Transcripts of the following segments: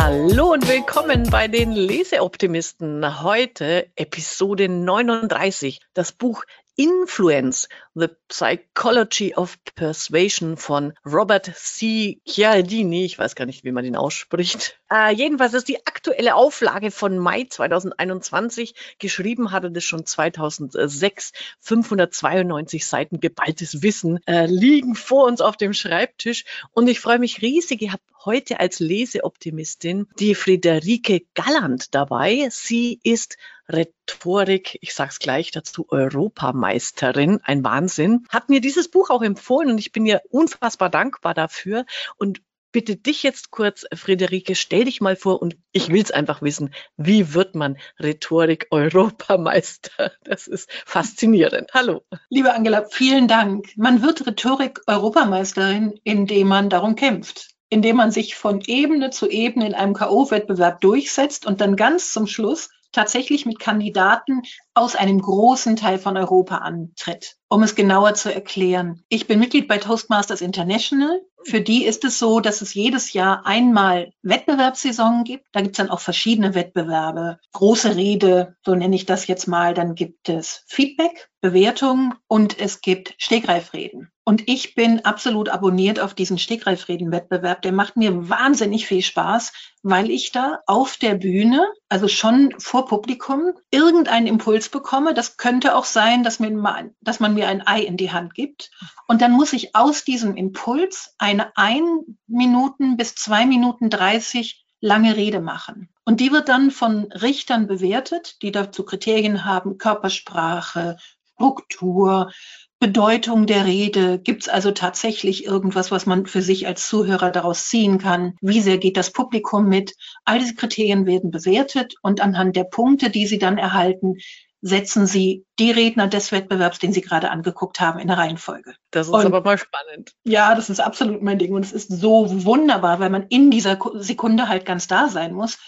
Hallo und willkommen bei den Leseoptimisten. Heute Episode 39, das Buch Influence, The Psychology of Persuasion von Robert C. Chialdini. Ich weiß gar nicht, wie man den ausspricht. Äh, jedenfalls ist die aktuelle Auflage von Mai 2021. Geschrieben hatte das schon 2006. 592 Seiten geballtes Wissen äh, liegen vor uns auf dem Schreibtisch. Und ich freue mich riesig. Ich habe heute als Leseoptimistin die Friederike Galland dabei. Sie ist Rhetorik, ich sage es gleich dazu, Europameisterin, ein Wahnsinn, hat mir dieses Buch auch empfohlen und ich bin ihr unfassbar dankbar dafür und bitte dich jetzt kurz, Friederike, stell dich mal vor und ich will es einfach wissen, wie wird man Rhetorik-Europameister? Das ist faszinierend. Hallo. Liebe Angela, vielen Dank. Man wird Rhetorik-Europameisterin, indem man darum kämpft indem man sich von Ebene zu Ebene in einem K.O.-Wettbewerb durchsetzt und dann ganz zum Schluss tatsächlich mit Kandidaten aus einem großen Teil von Europa antritt. Um es genauer zu erklären. Ich bin Mitglied bei Toastmasters International. Für die ist es so, dass es jedes Jahr einmal Wettbewerbssaison gibt. Da gibt es dann auch verschiedene Wettbewerbe. Große Rede, so nenne ich das jetzt mal. Dann gibt es Feedback, Bewertung und es gibt Stegreifreden. Und ich bin absolut abonniert auf diesen Stegreifreden-Wettbewerb. Der macht mir wahnsinnig viel Spaß, weil ich da auf der Bühne, also schon vor Publikum, irgendeinen Impuls bekomme. Das könnte auch sein, dass, mir mal, dass man mir ein Ei in die Hand gibt. Und dann muss ich aus diesem Impuls eine ein Minuten bis zwei Minuten dreißig lange Rede machen. Und die wird dann von Richtern bewertet, die dazu Kriterien haben, Körpersprache, Struktur, Bedeutung der Rede? Gibt es also tatsächlich irgendwas, was man für sich als Zuhörer daraus ziehen kann? Wie sehr geht das Publikum mit? All diese Kriterien werden bewertet und anhand der Punkte, die Sie dann erhalten, setzen Sie die Redner des Wettbewerbs, den Sie gerade angeguckt haben, in der Reihenfolge. Das ist und, aber mal spannend. Ja, das ist absolut mein Ding und es ist so wunderbar, weil man in dieser Sekunde halt ganz da sein muss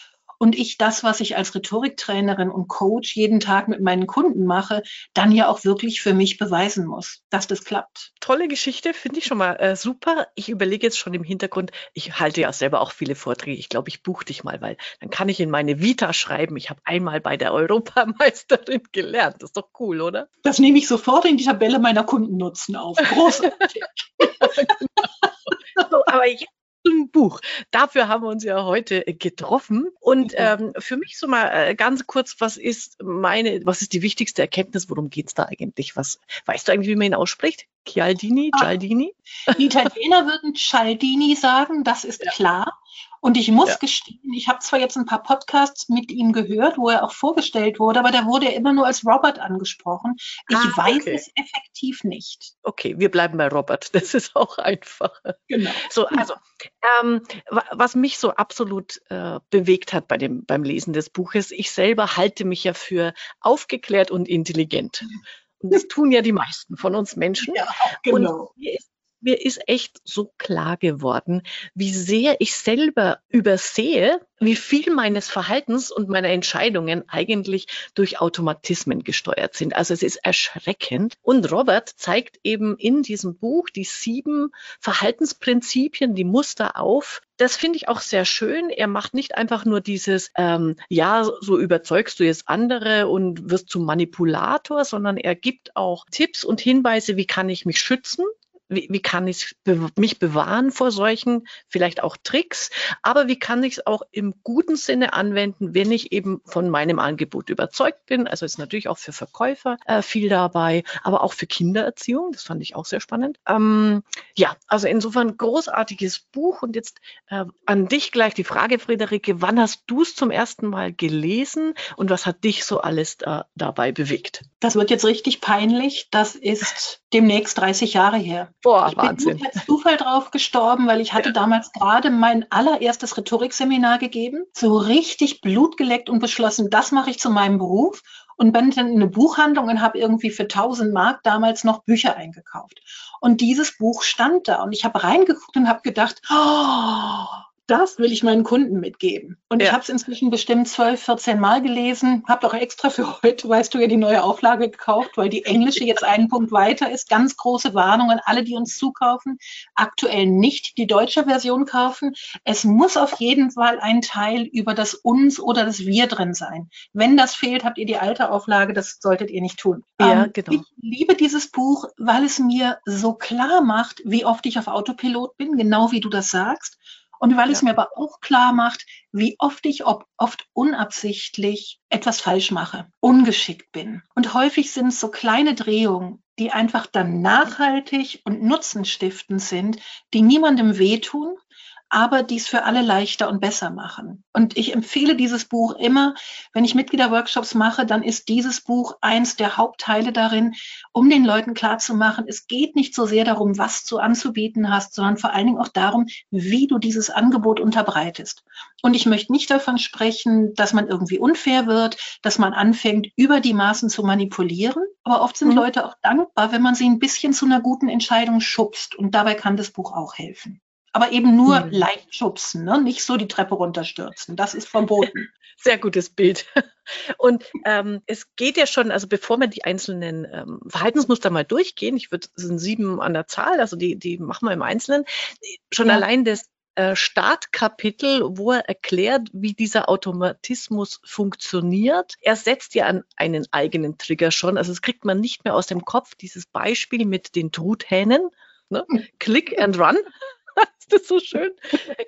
und ich das, was ich als Rhetoriktrainerin und Coach jeden Tag mit meinen Kunden mache, dann ja auch wirklich für mich beweisen muss, dass das klappt. Tolle Geschichte, finde ich schon mal äh, super. Ich überlege jetzt schon im Hintergrund, ich halte ja selber auch viele Vorträge. Ich glaube, ich buche dich mal, weil dann kann ich in meine Vita schreiben, ich habe einmal bei der Europameisterin gelernt. Das ist doch cool, oder? Das nehme ich sofort in die Tabelle meiner Kundennutzen auf. Großartig. so, aber jetzt zum Buch. Dafür haben wir uns ja heute äh, getroffen. Und ähm, für mich so mal äh, ganz kurz, was ist meine, was ist die wichtigste Erkenntnis? Worum geht es da eigentlich? Was weißt du eigentlich, wie man ihn ausspricht? Chialdini, ah, Cialdini? Die Italiener würden Cialdini sagen, das ist ja. klar. Und ich muss ja. gestehen, ich habe zwar jetzt ein paar Podcasts mit ihm gehört, wo er auch vorgestellt wurde, aber da wurde er immer nur als Robert angesprochen. Ich ah, weiß okay. es effektiv nicht. Okay, wir bleiben bei Robert. Das ist auch einfacher. Genau. So, also, ähm, was mich so absolut äh, bewegt hat bei dem, beim Lesen des Buches, ich selber halte mich ja für aufgeklärt und intelligent. Und das tun ja die meisten von uns Menschen. Ja, genau. Und mir ist mir ist echt so klar geworden, wie sehr ich selber übersehe, wie viel meines Verhaltens und meiner Entscheidungen eigentlich durch Automatismen gesteuert sind. Also es ist erschreckend. Und Robert zeigt eben in diesem Buch die sieben Verhaltensprinzipien, die Muster auf. Das finde ich auch sehr schön. Er macht nicht einfach nur dieses, ähm, ja, so überzeugst du jetzt andere und wirst zum Manipulator, sondern er gibt auch Tipps und Hinweise, wie kann ich mich schützen wie, wie kann ich mich bewahren vor solchen, vielleicht auch Tricks, aber wie kann ich es auch im guten Sinne anwenden, wenn ich eben von meinem Angebot überzeugt bin. Also ist natürlich auch für Verkäufer äh, viel dabei, aber auch für Kindererziehung. Das fand ich auch sehr spannend. Ähm, ja, also insofern großartiges Buch. Und jetzt äh, an dich gleich die Frage, Friederike, wann hast du es zum ersten Mal gelesen und was hat dich so alles da, dabei bewegt? Das wird jetzt richtig peinlich. Das ist demnächst 30 Jahre her. Boah, ich Wahnsinn. bin per Zufall drauf gestorben, weil ich hatte ja. damals gerade mein allererstes Rhetorikseminar gegeben, so richtig blutgeleckt und beschlossen, das mache ich zu meinem Beruf und bin dann in eine Buchhandlung und habe irgendwie für 1000 Mark damals noch Bücher eingekauft. Und dieses Buch stand da und ich habe reingeguckt und habe gedacht, oh, das will ich meinen Kunden mitgeben. Und ja. ich habe es inzwischen bestimmt 12, 14 Mal gelesen, habe doch extra für heute, weißt du ja, die neue Auflage gekauft, weil die englische jetzt einen Punkt weiter ist. Ganz große Warnung an alle, die uns zukaufen. Aktuell nicht die deutsche Version kaufen. Es muss auf jeden Fall ein Teil über das Uns oder das Wir drin sein. Wenn das fehlt, habt ihr die alte Auflage, das solltet ihr nicht tun. Ja, ähm, genau. Ich liebe dieses Buch, weil es mir so klar macht, wie oft ich auf Autopilot bin, genau wie du das sagst. Und weil ja. es mir aber auch klar macht, wie oft ich ob, oft unabsichtlich etwas falsch mache, ungeschickt bin. Und häufig sind es so kleine Drehungen, die einfach dann nachhaltig und nutzenstiftend sind, die niemandem wehtun, aber dies für alle leichter und besser machen. Und ich empfehle dieses Buch immer, wenn ich Mitgliederworkshops mache, dann ist dieses Buch eins der Hauptteile darin, um den Leuten klarzumachen, es geht nicht so sehr darum, was du anzubieten hast, sondern vor allen Dingen auch darum, wie du dieses Angebot unterbreitest. Und ich möchte nicht davon sprechen, dass man irgendwie unfair wird, dass man anfängt, über die Maßen zu manipulieren. Aber oft sind mhm. Leute auch dankbar, wenn man sie ein bisschen zu einer guten Entscheidung schubst. Und dabei kann das Buch auch helfen aber eben nur mhm. leicht schubsen, ne? nicht so die Treppe runterstürzen. Das ist verboten. Sehr gutes Bild. Und ähm, es geht ja schon, also bevor wir die einzelnen ähm, Verhaltensmuster mal durchgehen, ich würde, es sind sieben an der Zahl, also die, die machen wir im Einzelnen, schon ja. allein das äh, Startkapitel, wo er erklärt, wie dieser Automatismus funktioniert. Er setzt ja an einen eigenen Trigger schon. Also es kriegt man nicht mehr aus dem Kopf, dieses Beispiel mit den Truthähnen. Ne? Click and run das so schön?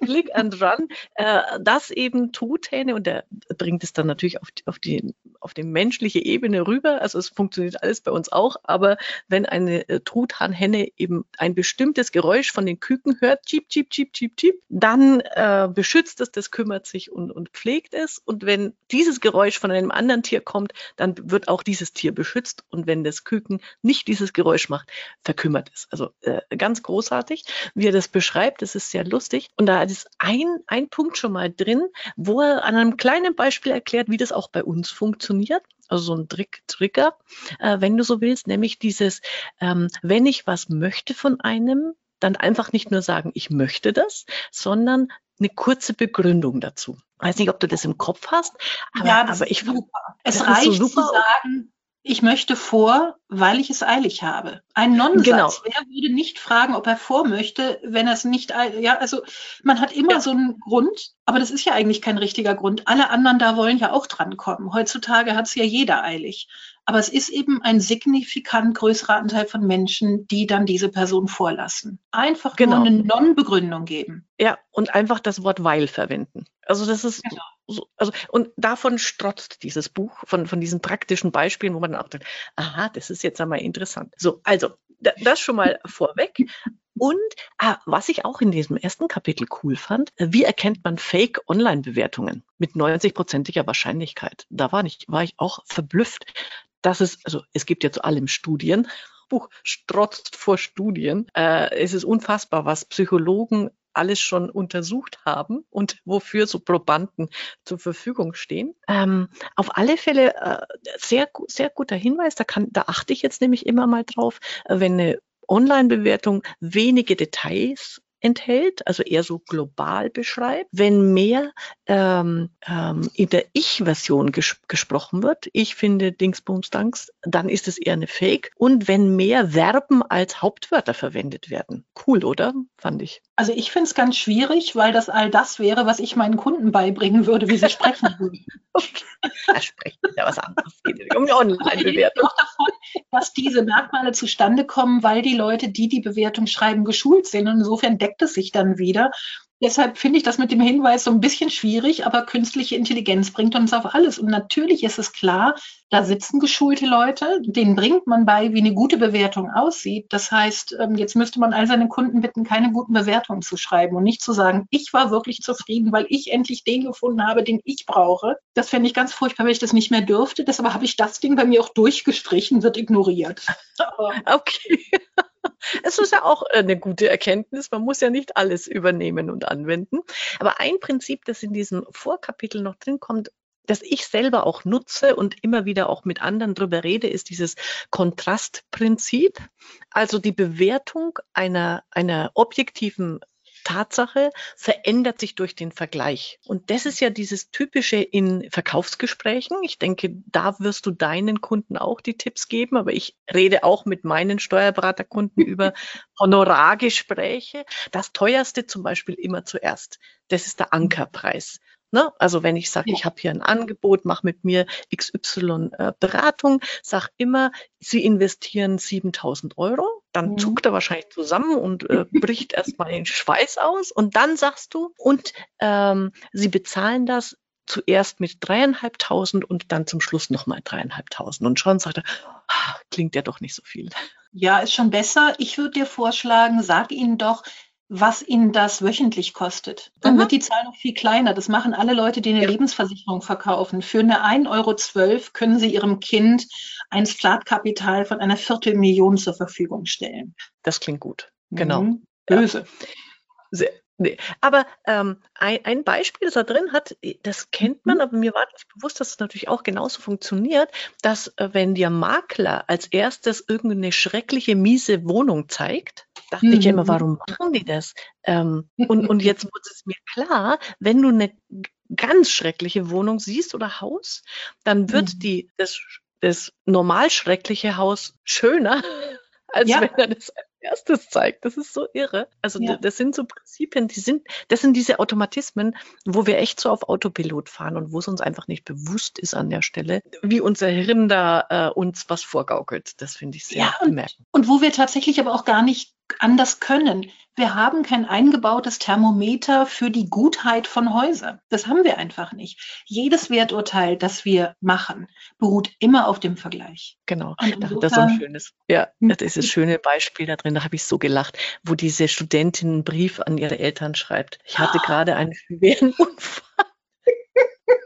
Click and Run. Äh, das eben Truthähne und der bringt es dann natürlich auf die, auf die, auf die menschliche Ebene rüber. Also es funktioniert alles bei uns auch. Aber wenn eine äh, Truthahnhenne eben ein bestimmtes Geräusch von den Küken hört, cheep, cheep, cheep, cheep, cheep, dann äh, beschützt es, das kümmert sich und, und pflegt es. Und wenn dieses Geräusch von einem anderen Tier kommt, dann wird auch dieses Tier beschützt. Und wenn das Küken nicht dieses Geräusch macht, verkümmert es. Also äh, ganz großartig, wie er das beschreibt. Das ist sehr lustig. Und da ist ein, ein Punkt schon mal drin, wo er an einem kleinen Beispiel erklärt, wie das auch bei uns funktioniert. Also so ein Trick, Trigger, äh, wenn du so willst, nämlich dieses, ähm, wenn ich was möchte von einem, dann einfach nicht nur sagen, ich möchte das, sondern eine kurze Begründung dazu. Ich weiß nicht, ob du das im Kopf hast, aber, ja, aber ich super. Es reicht so super. zu sagen, ich möchte vor, weil ich es eilig habe. Ein Nonsens. Genau. Wer würde nicht fragen, ob er vor möchte, wenn er es nicht, ja, also man hat immer ja. so einen Grund, aber das ist ja eigentlich kein richtiger Grund. Alle anderen da wollen ja auch drankommen. Heutzutage hat es ja jeder eilig. Aber es ist eben ein signifikant größerer Anteil von Menschen, die dann diese Person vorlassen. Einfach genau. nur eine Non-Begründung geben. Ja, und einfach das Wort weil verwenden. Also das ist genau. So, also und davon strotzt dieses Buch von von diesen praktischen Beispielen, wo man dann auch denkt, aha, das ist jetzt einmal interessant. So, also das schon mal vorweg. Und ah, was ich auch in diesem ersten Kapitel cool fand, wie erkennt man Fake-Online-Bewertungen mit 90-prozentiger Wahrscheinlichkeit? Da war ich, war ich auch verblüfft, dass es, also es gibt ja zu allem Studien, Buch strotzt vor Studien. Äh, es ist unfassbar, was Psychologen alles schon untersucht haben und wofür so Probanden zur Verfügung stehen. Ähm, auf alle Fälle äh, sehr, sehr guter Hinweis, da, kann, da achte ich jetzt nämlich immer mal drauf, äh, wenn eine Online-Bewertung wenige Details enthält, also eher so global beschreibt. Wenn mehr ähm, ähm, in der Ich-Version ges gesprochen wird, ich finde Dingsbums Danks, dann ist es eher eine Fake. Und wenn mehr Verben als Hauptwörter verwendet werden. Cool, oder? Fand ich. Also ich finde es ganz schwierig, weil das all das wäre, was ich meinen Kunden beibringen würde, wie sie sprechen würden. okay. Da sprechen ja was anderes. Es geht um die Online-Bewertung. auch davon, dass diese Merkmale zustande kommen, weil die Leute, die die Bewertung schreiben, geschult sind. Und insofern deckt es sich dann wieder. Deshalb finde ich das mit dem Hinweis so ein bisschen schwierig, aber künstliche Intelligenz bringt uns auf alles. Und natürlich ist es klar, da sitzen geschulte Leute, denen bringt man bei, wie eine gute Bewertung aussieht. Das heißt, ähm, jetzt müsste man all seine Kunden bitten, keine guten Bewertungen zu schreiben und nicht zu sagen, ich war wirklich zufrieden, weil ich endlich den gefunden habe, den ich brauche. Das fände ich ganz furchtbar, wenn ich das nicht mehr dürfte. Deshalb habe ich das Ding bei mir auch durchgestrichen, wird ignoriert. okay. Es ist ja auch eine gute Erkenntnis. Man muss ja nicht alles übernehmen und anwenden. Aber ein Prinzip, das in diesem Vorkapitel noch drin kommt, das ich selber auch nutze und immer wieder auch mit anderen drüber rede, ist dieses Kontrastprinzip. Also die Bewertung einer, einer objektiven Tatsache verändert sich durch den Vergleich. Und das ist ja dieses typische in Verkaufsgesprächen. Ich denke, da wirst du deinen Kunden auch die Tipps geben, aber ich rede auch mit meinen Steuerberaterkunden über Honorargespräche. Das teuerste zum Beispiel immer zuerst. Das ist der Ankerpreis. Ne? Also wenn ich sage, ich habe hier ein Angebot, mach mit mir XY äh, Beratung, sag immer, Sie investieren 7000 Euro, dann mhm. zuckt er wahrscheinlich zusammen und äh, bricht erstmal den Schweiß aus und dann sagst du, und ähm, Sie bezahlen das zuerst mit dreieinhalbtausend und dann zum Schluss nochmal dreieinhalbtausend. Und schon sagt er, ah, klingt ja doch nicht so viel. Ja, ist schon besser. Ich würde dir vorschlagen, sag ihnen doch, was ihnen das wöchentlich kostet. Dann mhm. wird die Zahl noch viel kleiner. Das machen alle Leute, die eine ja. Lebensversicherung verkaufen. Für eine 1,12 Euro können sie ihrem Kind ein Startkapital von einer Viertelmillion zur Verfügung stellen. Das klingt gut. Genau. Mhm. Böse. Ja. Nee. Aber ähm, ein, ein Beispiel, das da drin hat, das kennt man, mhm. aber mir war nicht bewusst, dass es natürlich auch genauso funktioniert, dass äh, wenn der Makler als erstes irgendeine schreckliche, miese Wohnung zeigt, dachte mhm. ich immer, warum machen die das? Ähm, und, und jetzt wurde es mir klar, wenn du eine ganz schreckliche Wohnung siehst oder Haus, dann wird mhm. die, das, das normal schreckliche Haus schöner, als ja. wenn er das erstes zeigt. Das ist so irre. Also ja. das sind so Prinzipien, die sind, das sind diese Automatismen, wo wir echt so auf Autopilot fahren und wo es uns einfach nicht bewusst ist an der Stelle, wie unser Hirn da äh, uns was vorgaukelt. Das finde ich sehr ja, bemerkenswert. Und wo wir tatsächlich aber auch gar nicht anders können. Wir haben kein eingebautes Thermometer für die Gutheit von Häusern. Das haben wir einfach nicht. Jedes Werturteil, das wir machen, beruht immer auf dem Vergleich. Genau. Insofern, das ist ein schönes, ja, hm. das ist ein schönes Beispiel da drin. Da habe ich so gelacht, wo diese Studentin einen Brief an ihre Eltern schreibt. Ich hatte ah. gerade einen schweren Unfall.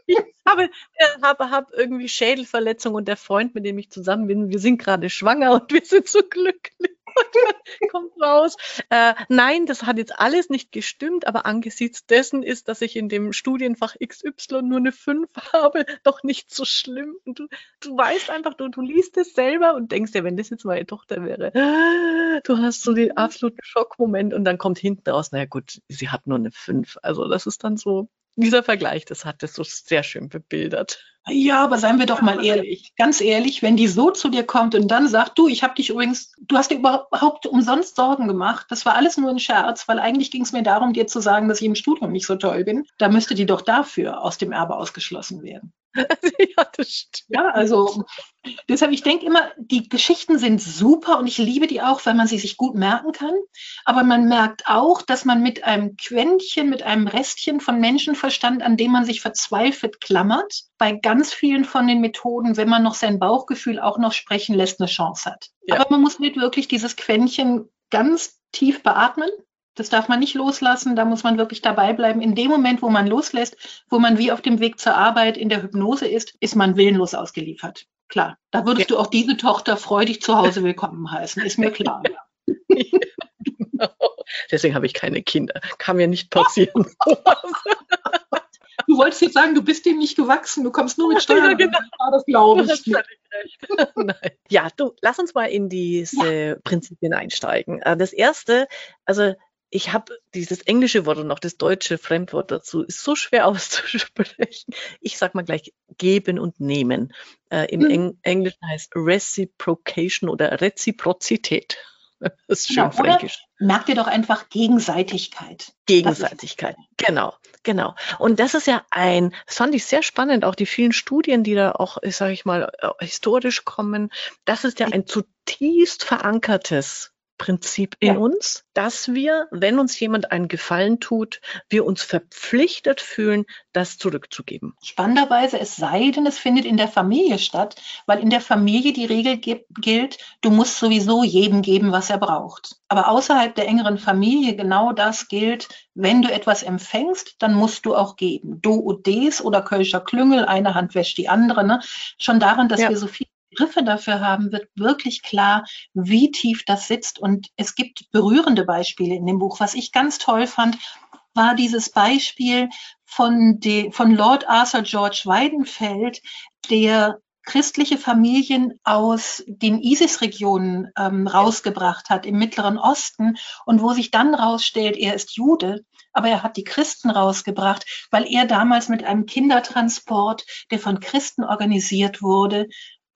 Ich habe, äh, habe, habe irgendwie Schädelverletzung und der Freund, mit dem ich zusammen bin, wir sind gerade schwanger und wir sind so glücklich. kommt raus. Äh, nein, das hat jetzt alles nicht gestimmt, aber angesichts dessen ist, dass ich in dem Studienfach XY nur eine 5 habe, doch nicht so schlimm. Du, du weißt einfach, du, du liest es selber und denkst dir, wenn das jetzt meine Tochter wäre, du hast so den absoluten Schockmoment und dann kommt hinten raus, naja gut, sie hat nur eine 5. Also das ist dann so, dieser Vergleich, das hat es so sehr schön bebildert. Ja, aber seien wir doch mal ehrlich, ganz ehrlich, wenn die so zu dir kommt und dann sagt, du, ich habe dich übrigens, du hast dir überhaupt umsonst Sorgen gemacht, das war alles nur ein Scherz, weil eigentlich ging es mir darum, dir zu sagen, dass ich im Studium nicht so toll bin, da müsste die doch dafür aus dem Erbe ausgeschlossen werden. ja, das stimmt. Ja, also deshalb, ich denke immer, die Geschichten sind super und ich liebe die auch, weil man sie sich gut merken kann. Aber man merkt auch, dass man mit einem Quäntchen, mit einem Restchen von Menschenverstand, an dem man sich verzweifelt klammert, bei ganz vielen von den Methoden, wenn man noch sein Bauchgefühl auch noch sprechen lässt, eine Chance hat. Ja. Aber man muss nicht wirklich dieses Quäntchen ganz tief beatmen das darf man nicht loslassen, da muss man wirklich dabei bleiben. In dem Moment, wo man loslässt, wo man wie auf dem Weg zur Arbeit in der Hypnose ist, ist man willenlos ausgeliefert. Klar, da würdest ja. du auch diese Tochter freudig zu Hause willkommen heißen, ist mir klar. genau. Deswegen habe ich keine Kinder. Kann mir nicht passieren. du wolltest jetzt sagen, du bist dem nicht gewachsen, du kommst nur mit Steuern. Ja, genau. Das glaube ich. Nein. Ja, du, lass uns mal in diese ja. Prinzipien einsteigen. Äh, das erste, also ich habe dieses englische Wort und auch das deutsche Fremdwort dazu, ist so schwer auszusprechen. Ich sag mal gleich geben und nehmen. Äh, Im hm. Eng Englischen heißt Reciprocation oder Reziprozität. Das ist schön genau, fränkisch. Merkt ihr doch einfach Gegenseitigkeit. Gegenseitigkeit, genau, genau. Und das ist ja ein, das fand ich sehr spannend, auch die vielen Studien, die da auch, sage ich mal, äh, historisch kommen. Das ist ja ein zutiefst verankertes Prinzip in ja. uns, dass wir, wenn uns jemand einen Gefallen tut, wir uns verpflichtet fühlen, das zurückzugeben. Spannenderweise, es sei denn, es findet in der Familie statt, weil in der Familie die Regel gilt, du musst sowieso jedem geben, was er braucht. Aber außerhalb der engeren Familie genau das gilt, wenn du etwas empfängst, dann musst du auch geben. Do und des oder Kölscher Klüngel, eine Hand wäscht die andere. Ne? Schon daran, dass ja. wir so viel Begriffe dafür haben, wird wirklich klar, wie tief das sitzt. Und es gibt berührende Beispiele in dem Buch. Was ich ganz toll fand, war dieses Beispiel von, de, von Lord Arthur George Weidenfeld, der christliche Familien aus den ISIS-Regionen ähm, rausgebracht hat, im Mittleren Osten, und wo sich dann rausstellt, er ist Jude, aber er hat die Christen rausgebracht, weil er damals mit einem Kindertransport, der von Christen organisiert wurde,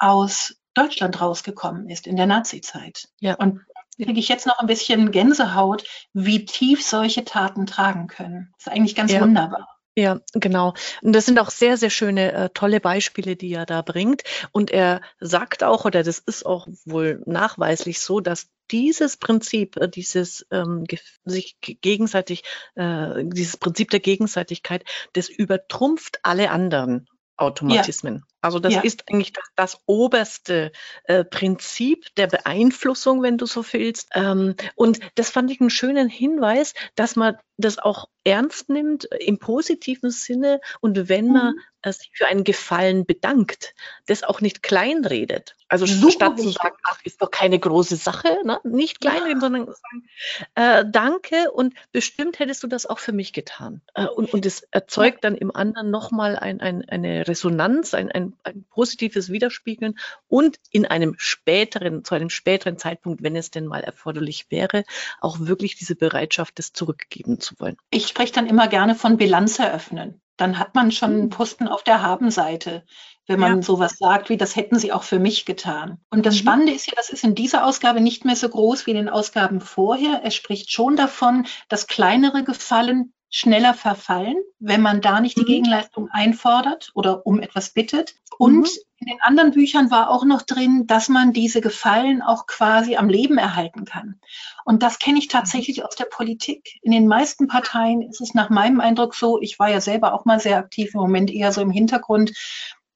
aus Deutschland rausgekommen ist in der Nazizeit. Ja. Und kriege ich jetzt noch ein bisschen Gänsehaut, wie tief solche Taten tragen können. Das ist eigentlich ganz ja. wunderbar. Ja, genau. Und das sind auch sehr, sehr schöne, äh, tolle Beispiele, die er da bringt. Und er sagt auch, oder das ist auch wohl nachweislich so, dass dieses Prinzip, äh, dieses ähm, sich gegenseitig, äh, dieses Prinzip der Gegenseitigkeit, das übertrumpft alle anderen Automatismen. Ja. Also das ja. ist eigentlich das, das oberste äh, Prinzip der Beeinflussung, wenn du so willst. Ähm, und das fand ich einen schönen Hinweis, dass man das auch ernst nimmt im positiven Sinne und wenn man mhm. äh, sich für einen Gefallen bedankt, das auch nicht kleinredet. Also Super statt wichtig. zu sagen, ach, ist doch keine große Sache, ne? nicht kleinreden, ja. sondern sagen, äh, danke und bestimmt hättest du das auch für mich getan. Äh, und, und es erzeugt dann im anderen nochmal ein, ein, eine Resonanz, ein, ein, ein positives Widerspiegeln und in einem späteren, zu einem späteren Zeitpunkt, wenn es denn mal erforderlich wäre, auch wirklich diese Bereitschaft, das zurückgeben zu wollen. Ich spreche dann immer gerne von Bilanz eröffnen. Dann hat man schon einen hm. Posten auf der Habenseite, wenn man ja. sowas sagt, wie das hätten sie auch für mich getan. Und das mhm. Spannende ist ja, das ist in dieser Ausgabe nicht mehr so groß wie in den Ausgaben vorher. Er spricht schon davon, dass kleinere Gefallen schneller verfallen, wenn man da nicht die mhm. Gegenleistung einfordert oder um etwas bittet. Und mhm. in den anderen Büchern war auch noch drin, dass man diese Gefallen auch quasi am Leben erhalten kann. Und das kenne ich tatsächlich aus der Politik. In den meisten Parteien ist es nach meinem Eindruck so, ich war ja selber auch mal sehr aktiv, im Moment eher so im Hintergrund,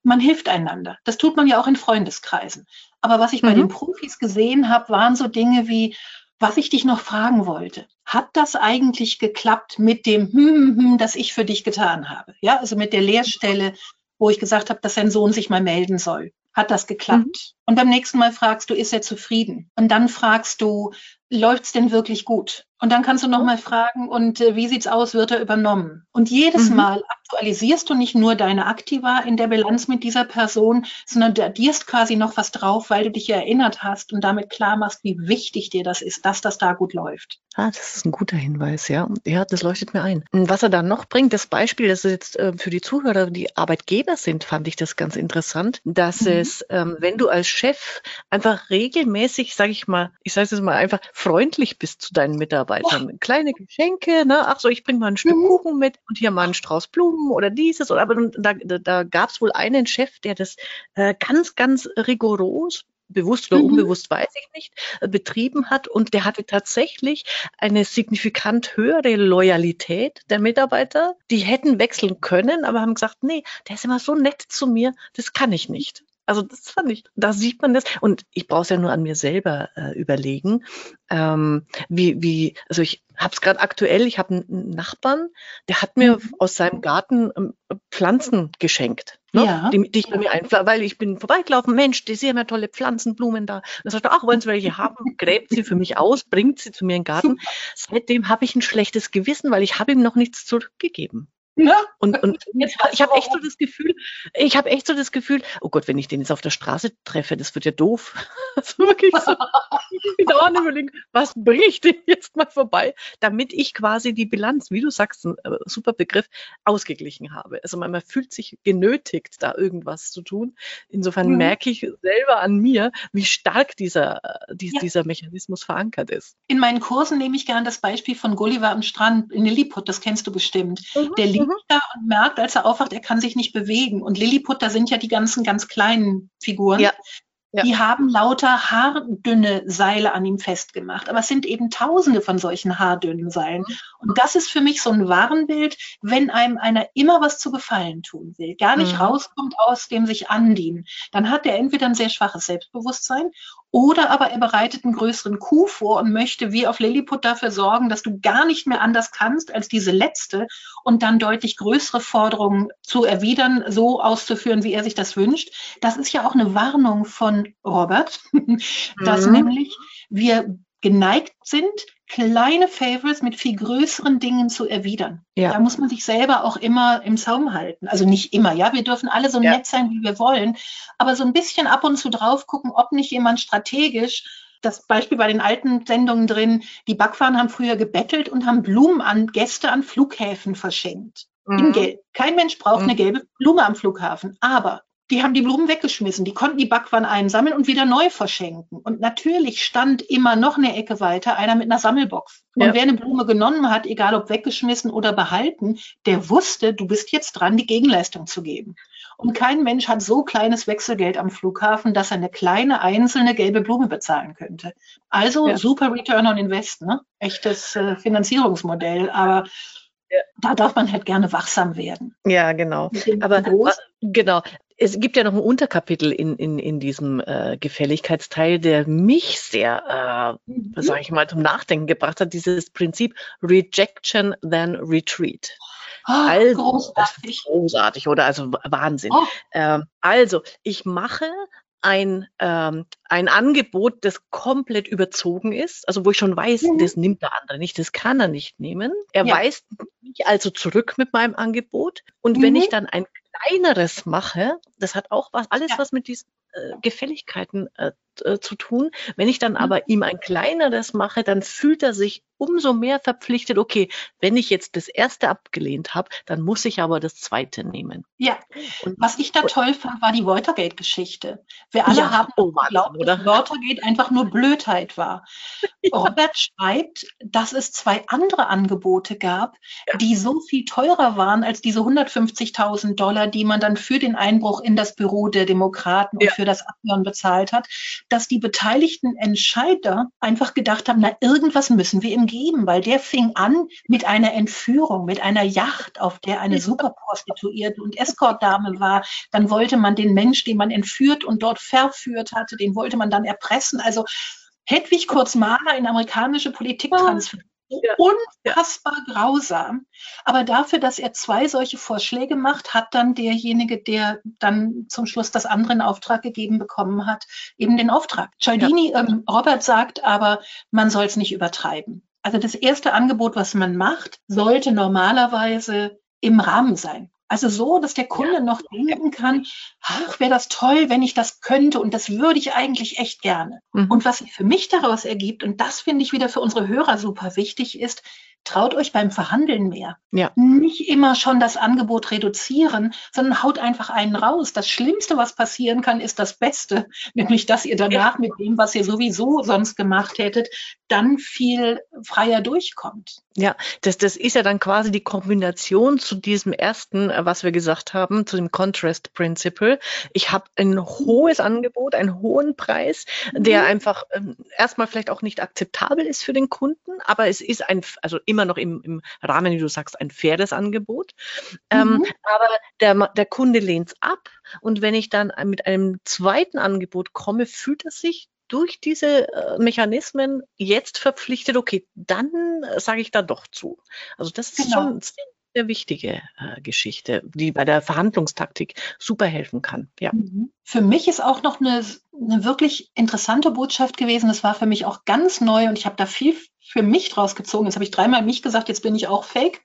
man hilft einander. Das tut man ja auch in Freundeskreisen. Aber was ich mhm. bei den Profis gesehen habe, waren so Dinge wie, was ich dich noch fragen wollte, hat das eigentlich geklappt mit dem, hm, hm, hm, das ich für dich getan habe? Ja, also mit der Lehrstelle, wo ich gesagt habe, dass sein Sohn sich mal melden soll. Hat das geklappt? Mhm. Und beim nächsten Mal fragst du, ist er zufrieden? Und dann fragst du, läuft's denn wirklich gut? Und dann kannst du nochmal fragen, und äh, wie sieht's aus, wird er übernommen? Und jedes mhm. Mal aktualisierst du nicht nur deine Aktiva in der Bilanz mit dieser Person, sondern du addierst quasi noch was drauf, weil du dich erinnert hast und damit klar machst, wie wichtig dir das ist, dass das da gut läuft. Ah, das ist ein guter Hinweis, ja. Ja, das leuchtet mir ein. Was er dann noch bringt, das Beispiel, das ist jetzt äh, für die Zuhörer, die Arbeitgeber sind, fand ich das ganz interessant, dass mhm. es, ähm, wenn du als Chef einfach regelmäßig, sage ich mal, ich sage es mal einfach, freundlich bist zu deinen Mitarbeitern. Oh. Kleine Geschenke, ne? ach so, ich bringe mal ein Stück mhm. Kuchen mit und hier mal einen Strauß Blumen oder dieses. Oder, aber da, da, gab es wohl einen Chef, der das äh, ganz, ganz rigoros bewusst oder mhm. unbewusst weiß ich nicht, äh, betrieben hat. Und der hatte tatsächlich eine signifikant höhere Loyalität der Mitarbeiter. Die hätten wechseln können, aber haben gesagt, nee, der ist immer so nett zu mir, das kann ich nicht. Also das fand ich, da sieht man das. Und ich brauche es ja nur an mir selber äh, überlegen, ähm, wie, wie, also ich habe es gerade aktuell, ich habe einen Nachbarn, der hat mir mhm. aus seinem Garten ähm, Pflanzen geschenkt. Ne? Ja. Die, die ich bei mir einpflanze, weil ich bin vorbeigelaufen, Mensch, die sehen ja tolle Pflanzen, Blumen da. Und dann sagt er, ach, wollen Sie welche haben? Gräbt sie für mich aus, bringt sie zu mir in den Garten. Seitdem habe ich ein schlechtes Gewissen, weil ich habe ihm noch nichts zurückgegeben. Ja. Und, und ich habe echt so das Gefühl, ich habe echt so das Gefühl, oh Gott, wenn ich den jetzt auf der Straße treffe, das wird ja doof. Das wirklich so. Ich dauernd überlegen, was bringe ich denn jetzt mal vorbei, damit ich quasi die Bilanz, wie du sagst, ein äh, super Begriff, ausgeglichen habe. Also man, man fühlt sich genötigt, da irgendwas zu tun. Insofern mhm. merke ich selber an mir, wie stark dieser, äh, die, ja. dieser Mechanismus verankert ist. In meinen Kursen nehme ich gerne das Beispiel von Gulliver am Strand in Lilliput, das kennst du bestimmt. Mhm. Der liegt mhm. da und merkt, als er aufwacht, er kann sich nicht bewegen. Und Lilliput, da sind ja die ganzen ganz kleinen Figuren. Ja. Ja. Die haben lauter haardünne Seile an ihm festgemacht. Aber es sind eben tausende von solchen haardünnen Seilen. Und das ist für mich so ein Warnbild, wenn einem einer immer was zu gefallen tun will, gar nicht mhm. rauskommt aus dem sich andienen, dann hat er entweder ein sehr schwaches Selbstbewusstsein oder aber er bereitet einen größeren Coup vor und möchte wie auf Lilliput dafür sorgen, dass du gar nicht mehr anders kannst als diese letzte und dann deutlich größere Forderungen zu erwidern, so auszuführen, wie er sich das wünscht. Das ist ja auch eine Warnung von Robert, dass mhm. nämlich wir geneigt sind, kleine Favors mit viel größeren Dingen zu erwidern. Ja. Da muss man sich selber auch immer im Zaum halten. Also nicht immer, ja, wir dürfen alle so ja. nett sein, wie wir wollen, aber so ein bisschen ab und zu drauf gucken, ob nicht jemand strategisch das Beispiel bei den alten Sendungen drin, die Backwaren haben früher gebettelt und haben Blumen an Gäste an Flughäfen verschenkt. Mhm. In Gelb. Kein Mensch braucht mhm. eine gelbe Blume am Flughafen. Aber die haben die Blumen weggeschmissen. Die konnten die Backwaren einsammeln und wieder neu verschenken. Und natürlich stand immer noch eine Ecke weiter einer mit einer Sammelbox. Und ja. wer eine Blume genommen hat, egal ob weggeschmissen oder behalten, der wusste, du bist jetzt dran, die Gegenleistung zu geben. Und kein Mensch hat so kleines Wechselgeld am Flughafen, dass er eine kleine einzelne gelbe Blume bezahlen könnte. Also ja. super Return on Invest, ne? Echtes äh, Finanzierungsmodell. Aber da darf man halt gerne wachsam werden. Ja, genau. Aber genau es gibt ja noch ein Unterkapitel in, in, in diesem äh, Gefälligkeitsteil, der mich sehr, äh, mhm. sage ich mal, zum Nachdenken gebracht hat, dieses Prinzip Rejection then Retreat. Oh, also, großartig. großartig, oder? Also Wahnsinn. Oh. Ähm, also, ich mache ein, ähm, ein Angebot, das komplett überzogen ist, also wo ich schon weiß, mhm. das nimmt der andere nicht, das kann er nicht nehmen. Er ja. weist mich also zurück mit meinem Angebot. Und mhm. wenn ich dann ein kleineres mache, das hat auch was, alles ja. was mit diesen äh, Gefälligkeiten äh, äh, zu tun. Wenn ich dann mhm. aber ihm ein kleineres mache, dann fühlt er sich umso mehr verpflichtet, okay, wenn ich jetzt das erste abgelehnt habe, dann muss ich aber das zweite nehmen. Ja, und was ich da toll fand, war die Watergate-Geschichte. Wir alle ja, haben oh, geglaubt, dass Watergate einfach nur Blödheit war. Robert schreibt, dass es zwei andere Angebote gab, ja. die so viel teurer waren als diese 150.000 Dollar, die man dann für den Einbruch in das Büro der Demokraten ja. und für das Abhören bezahlt hat, dass die beteiligten Entscheider einfach gedacht haben, na, irgendwas müssen wir ihm geben, weil der fing an mit einer Entführung, mit einer Yacht, auf der eine Superprostituierte und Escortdame war. Dann wollte man den Mensch, den man entführt und dort verführt hatte, den wollte man dann erpressen. Also Hedwig Kurz-Mahler in amerikanische Politik transferiert ja. unfassbar grausam. Aber dafür, dass er zwei solche Vorschläge macht, hat dann derjenige, der dann zum Schluss das andere in Auftrag gegeben bekommen hat, eben den Auftrag. Cialdini, ja. ähm, Robert sagt aber, man soll es nicht übertreiben. Also das erste Angebot, was man macht, sollte normalerweise im Rahmen sein. Also so, dass der Kunde ja. noch denken kann, ach, wäre das toll, wenn ich das könnte und das würde ich eigentlich echt gerne. Mhm. Und was sich für mich daraus ergibt, und das finde ich wieder für unsere Hörer super wichtig, ist, traut euch beim Verhandeln mehr. Ja. Nicht immer schon das Angebot reduzieren, sondern haut einfach einen raus. Das Schlimmste, was passieren kann, ist das Beste, nämlich dass ihr danach mit dem, was ihr sowieso sonst gemacht hättet, dann viel freier durchkommt. Ja, das, das ist ja dann quasi die Kombination zu diesem ersten, äh, was wir gesagt haben, zu dem Contrast Principle. Ich habe ein hohes Angebot, einen hohen Preis, der mhm. einfach ähm, erstmal vielleicht auch nicht akzeptabel ist für den Kunden, aber es ist ein, also immer noch im, im Rahmen, wie du sagst, ein faires Angebot. Ähm, mhm. Aber der, der Kunde lehnt es ab und wenn ich dann mit einem zweiten Angebot komme, fühlt er sich durch diese äh, Mechanismen jetzt verpflichtet, okay, dann äh, sage ich da doch zu. Also das ist genau. schon sehr, sehr wichtige äh, Geschichte, die bei der Verhandlungstaktik super helfen kann. Ja. Mhm. Für mich ist auch noch eine, eine wirklich interessante Botschaft gewesen. Das war für mich auch ganz neu und ich habe da viel für mich draus gezogen. Jetzt habe ich dreimal mich gesagt, jetzt bin ich auch fake.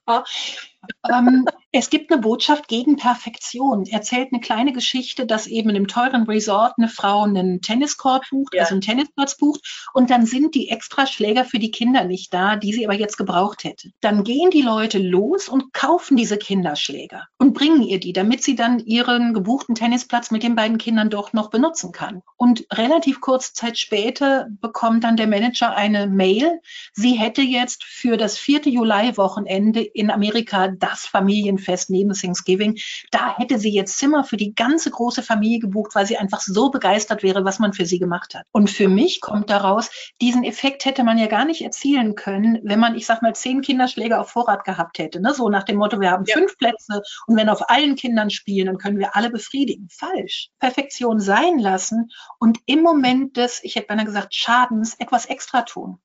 ähm, es gibt eine Botschaft gegen Perfektion. Er erzählt eine kleine Geschichte, dass eben in einem teuren Resort eine Frau einen Tenniscourt bucht, ja. also einen Tennisplatz bucht, und dann sind die Extraschläger für die Kinder nicht da, die sie aber jetzt gebraucht hätte. Dann gehen die Leute los und kaufen diese Kinderschläger und bringen ihr die, damit sie dann ihren gebuchten Tennisplatz mit den beiden Kindern doch noch benutzen kann. Und relativ kurze Zeit später bekommt dann der Manager eine Mail, sie hätte jetzt für das vierte Juli-Wochenende in Amerika das Familien Familienfest neben Thanksgiving. Da hätte sie jetzt Zimmer für die ganze große Familie gebucht, weil sie einfach so begeistert wäre, was man für sie gemacht hat. Und für mich kommt daraus, diesen Effekt hätte man ja gar nicht erzielen können, wenn man, ich sag mal, zehn Kinderschläge auf Vorrat gehabt hätte. Ne? So nach dem Motto, wir haben ja. fünf Plätze und wenn auf allen Kindern spielen, dann können wir alle befriedigen. Falsch. Perfektion sein lassen und im Moment des, ich hätte beinahe gesagt, Schadens etwas extra tun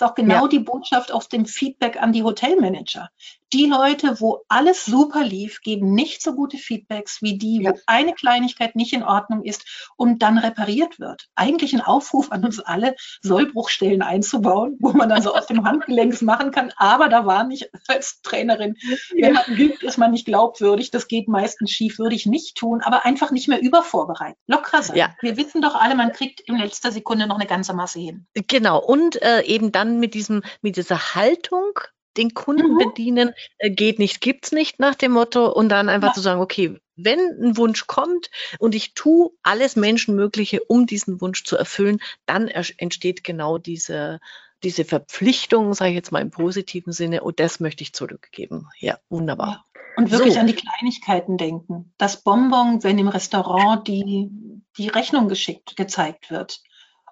ist auch genau ja. die Botschaft aus dem Feedback an die Hotelmanager. Die Leute, wo alles super lief, geben nicht so gute Feedbacks wie die, ja. wo eine Kleinigkeit nicht in Ordnung ist und dann repariert wird. Eigentlich ein Aufruf an uns alle, Sollbruchstellen einzubauen, wo man dann so aus dem Handgelenk machen kann. Aber da war nicht als Trainerin, wenn man gibt, ist man nicht glaubwürdig. Das geht meistens schief, würde ich nicht tun, aber einfach nicht mehr übervorbereitet. Lockerer sein. Ja. Wir wissen doch alle, man kriegt in letzter Sekunde noch eine ganze Masse hin. Genau. Und äh, eben dann mit diesem, mit dieser Haltung, den Kunden mhm. bedienen, äh, geht nicht, gibt's nicht nach dem Motto und dann einfach ja. zu sagen, okay, wenn ein Wunsch kommt und ich tue alles Menschenmögliche, um diesen Wunsch zu erfüllen, dann entsteht genau diese, diese Verpflichtung, sage ich jetzt mal im positiven Sinne, und das möchte ich zurückgeben. Ja, wunderbar. Ja. Und wirklich so. an die Kleinigkeiten denken. Das Bonbon, wenn im Restaurant die, die Rechnung geschickt, gezeigt wird.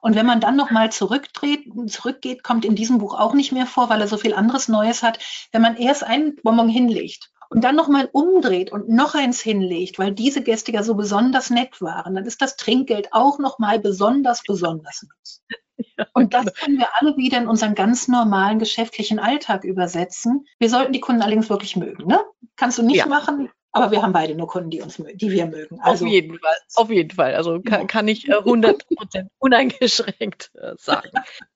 Und wenn man dann nochmal zurückdreht, zurückgeht, kommt in diesem Buch auch nicht mehr vor, weil er so viel anderes Neues hat. Wenn man erst einen Bonbon hinlegt und dann nochmal umdreht und noch eins hinlegt, weil diese Gäste ja so besonders nett waren, dann ist das Trinkgeld auch nochmal besonders, besonders nett. Und das genau. können wir alle wieder in unseren ganz normalen geschäftlichen Alltag übersetzen. Wir sollten die Kunden allerdings wirklich mögen. Ne? Kannst du nicht ja. machen, aber wir haben beide nur Kunden, die uns die wir mögen. Also, auf jeden Fall, auf jeden Fall. Also kann, kann ich 100% äh, uneingeschränkt äh, sagen.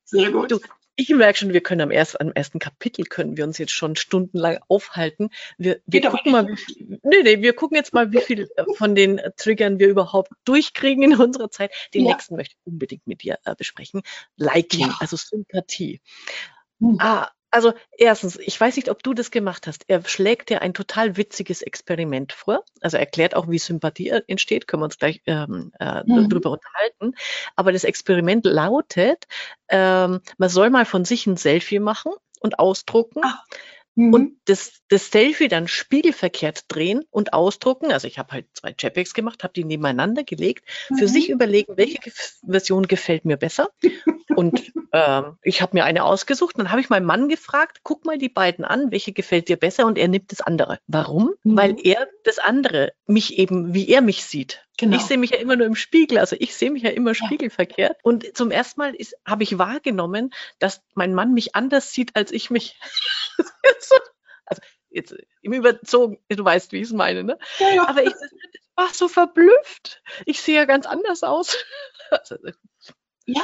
Sehr gut. Du, ich merke schon, wir können am, erst, am ersten Kapitel können wir uns jetzt schon stundenlang aufhalten. Wir, wir gucken mal, viel, nee, nee, wir gucken jetzt mal, wie viel äh, von den Triggern wir überhaupt durchkriegen in unserer Zeit. Den ja. nächsten möchte ich unbedingt mit dir äh, besprechen. Liking, ja. also Sympathie. Hm. Ah, also erstens, ich weiß nicht, ob du das gemacht hast. Er schlägt dir ein total witziges Experiment vor. Also erklärt auch, wie Sympathie entsteht. Können wir uns gleich ähm, äh, mhm. darüber unterhalten. Aber das Experiment lautet, ähm, man soll mal von sich ein Selfie machen und ausdrucken. Ach. Mhm. Und das, das Selfie dann spiegelverkehrt drehen und ausdrucken. Also ich habe halt zwei JPEGs gemacht, habe die nebeneinander gelegt, mhm. für sich überlegen, welche Version gefällt mir besser. und ähm, ich habe mir eine ausgesucht. Dann habe ich meinen Mann gefragt, guck mal die beiden an, welche gefällt dir besser? Und er nimmt das andere. Warum? Mhm. Weil er das andere, mich eben, wie er mich sieht. Genau. Ich sehe mich ja immer nur im Spiegel, also ich sehe mich ja immer spiegelverkehrt. Und zum ersten Mal habe ich wahrgenommen, dass mein Mann mich anders sieht, als ich mich. also jetzt im Überzogen, du weißt, wie ich es meine, ne? Ja, ja. Aber ich war so verblüfft. Ich sehe ja ganz anders aus. Also, ja,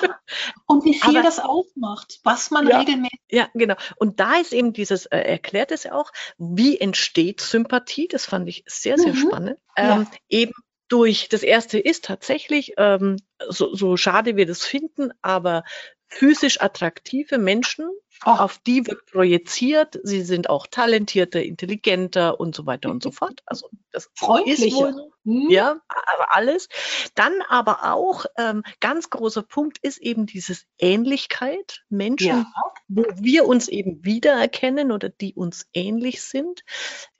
und wie viel Aber, das ausmacht, was man ja, regelmäßig. Ja, genau. Und da ist eben dieses, äh, erklärt es ja auch, wie entsteht Sympathie, das fand ich sehr, sehr mhm. spannend. Ähm. Eben durch, das erste ist tatsächlich, ähm, so, so schade wir das finden, aber physisch attraktive Menschen Oh. Auf die wird projiziert. Sie sind auch talentierter, intelligenter und so weiter und so fort. Also das Freundlicher. ist wohl so. Hm. Ja, aber alles. Dann aber auch ähm, ganz großer Punkt ist eben dieses Ähnlichkeit. Menschen, ja. wo wir uns eben wiedererkennen oder die uns ähnlich sind,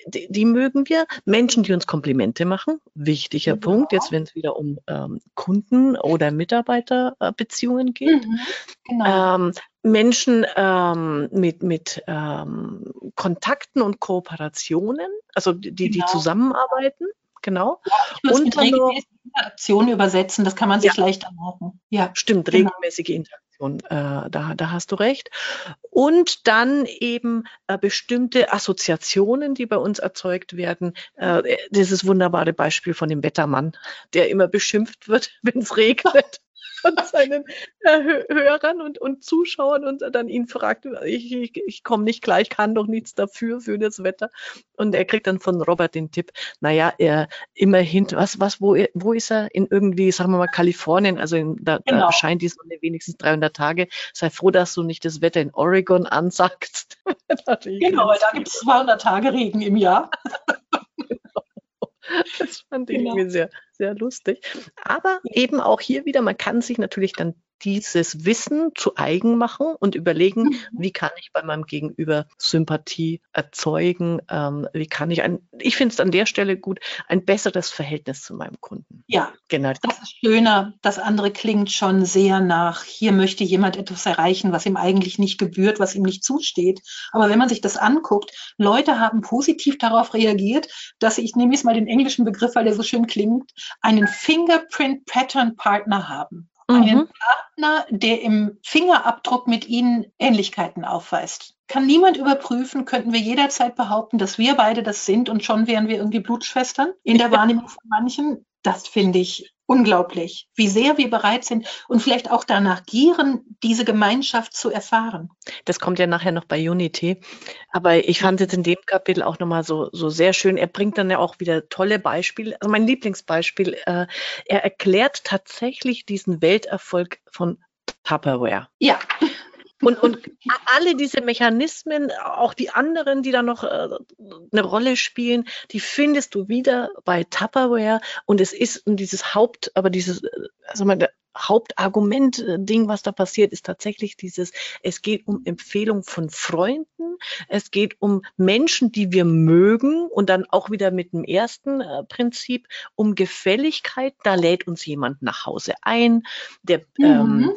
die, die, mögen wir. Menschen, die uns Komplimente machen, wichtiger ja. Punkt. Jetzt, wenn es wieder um ähm, Kunden- oder Mitarbeiterbeziehungen geht. Mhm. Genau. Ähm, Menschen ähm, mit, mit ähm, Kontakten und Kooperationen, also die, genau. die zusammenarbeiten. Genau. Ja, und mit regelmäßige Interaktion übersetzen, das kann man sich ja. leichter machen. Ja, stimmt, genau. regelmäßige Interaktion, äh, da, da hast du recht. Und dann eben äh, bestimmte Assoziationen, die bei uns erzeugt werden. Äh, dieses wunderbare Beispiel von dem Wettermann, der immer beschimpft wird, wenn es regnet von seinen äh, Hörern und, und Zuschauern und dann ihn fragt, ich, ich, ich komme nicht gleich, kann doch nichts dafür, für das Wetter. Und er kriegt dann von Robert den Tipp, naja, er immerhin, was, was, wo, wo ist er? In irgendwie, sagen wir mal, Kalifornien, also in, da, genau. da scheint die Sonne wenigstens 300 Tage. Sei froh, dass du nicht das Wetter in Oregon ansagst. genau, weil da gibt es 200 Tage Regen im Jahr. Das fand ich genau. irgendwie sehr, sehr lustig. Aber eben auch hier wieder, man kann sich natürlich dann dieses Wissen zu eigen machen und überlegen, mhm. wie kann ich bei meinem Gegenüber Sympathie erzeugen, ähm, wie kann ich ein, ich finde es an der Stelle gut, ein besseres Verhältnis zu meinem Kunden. Ja, genau. Das ist schöner. Das andere klingt schon sehr nach, hier möchte jemand etwas erreichen, was ihm eigentlich nicht gebührt, was ihm nicht zusteht. Aber wenn man sich das anguckt, Leute haben positiv darauf reagiert, dass ich nehme jetzt mal den englischen Begriff, weil der so schön klingt, einen Fingerprint Pattern Partner haben. mhm. einen Partner, der im Fingerabdruck mit ihnen Ähnlichkeiten aufweist. Kann niemand überprüfen, könnten wir jederzeit behaupten, dass wir beide das sind und schon wären wir irgendwie Blutschwestern in der Wahrnehmung von manchen. Das finde ich unglaublich, wie sehr wir bereit sind und vielleicht auch danach gieren, diese Gemeinschaft zu erfahren. Das kommt ja nachher noch bei Unity. Aber ich fand es in dem Kapitel auch nochmal so, so sehr schön. Er bringt dann ja auch wieder tolle Beispiele. Also mein Lieblingsbeispiel, äh, er erklärt tatsächlich diesen Welterfolg von Tupperware. Ja. Und, und alle diese Mechanismen, auch die anderen, die da noch äh, eine Rolle spielen, die findest du wieder bei Tupperware. Und es ist dieses Haupt, aber dieses, also mal, Hauptargument-Ding, äh, was da passiert, ist tatsächlich dieses, es geht um Empfehlung von Freunden, es geht um Menschen, die wir mögen und dann auch wieder mit dem ersten äh, Prinzip um Gefälligkeit. Da lädt uns jemand nach Hause ein, der mhm. ähm,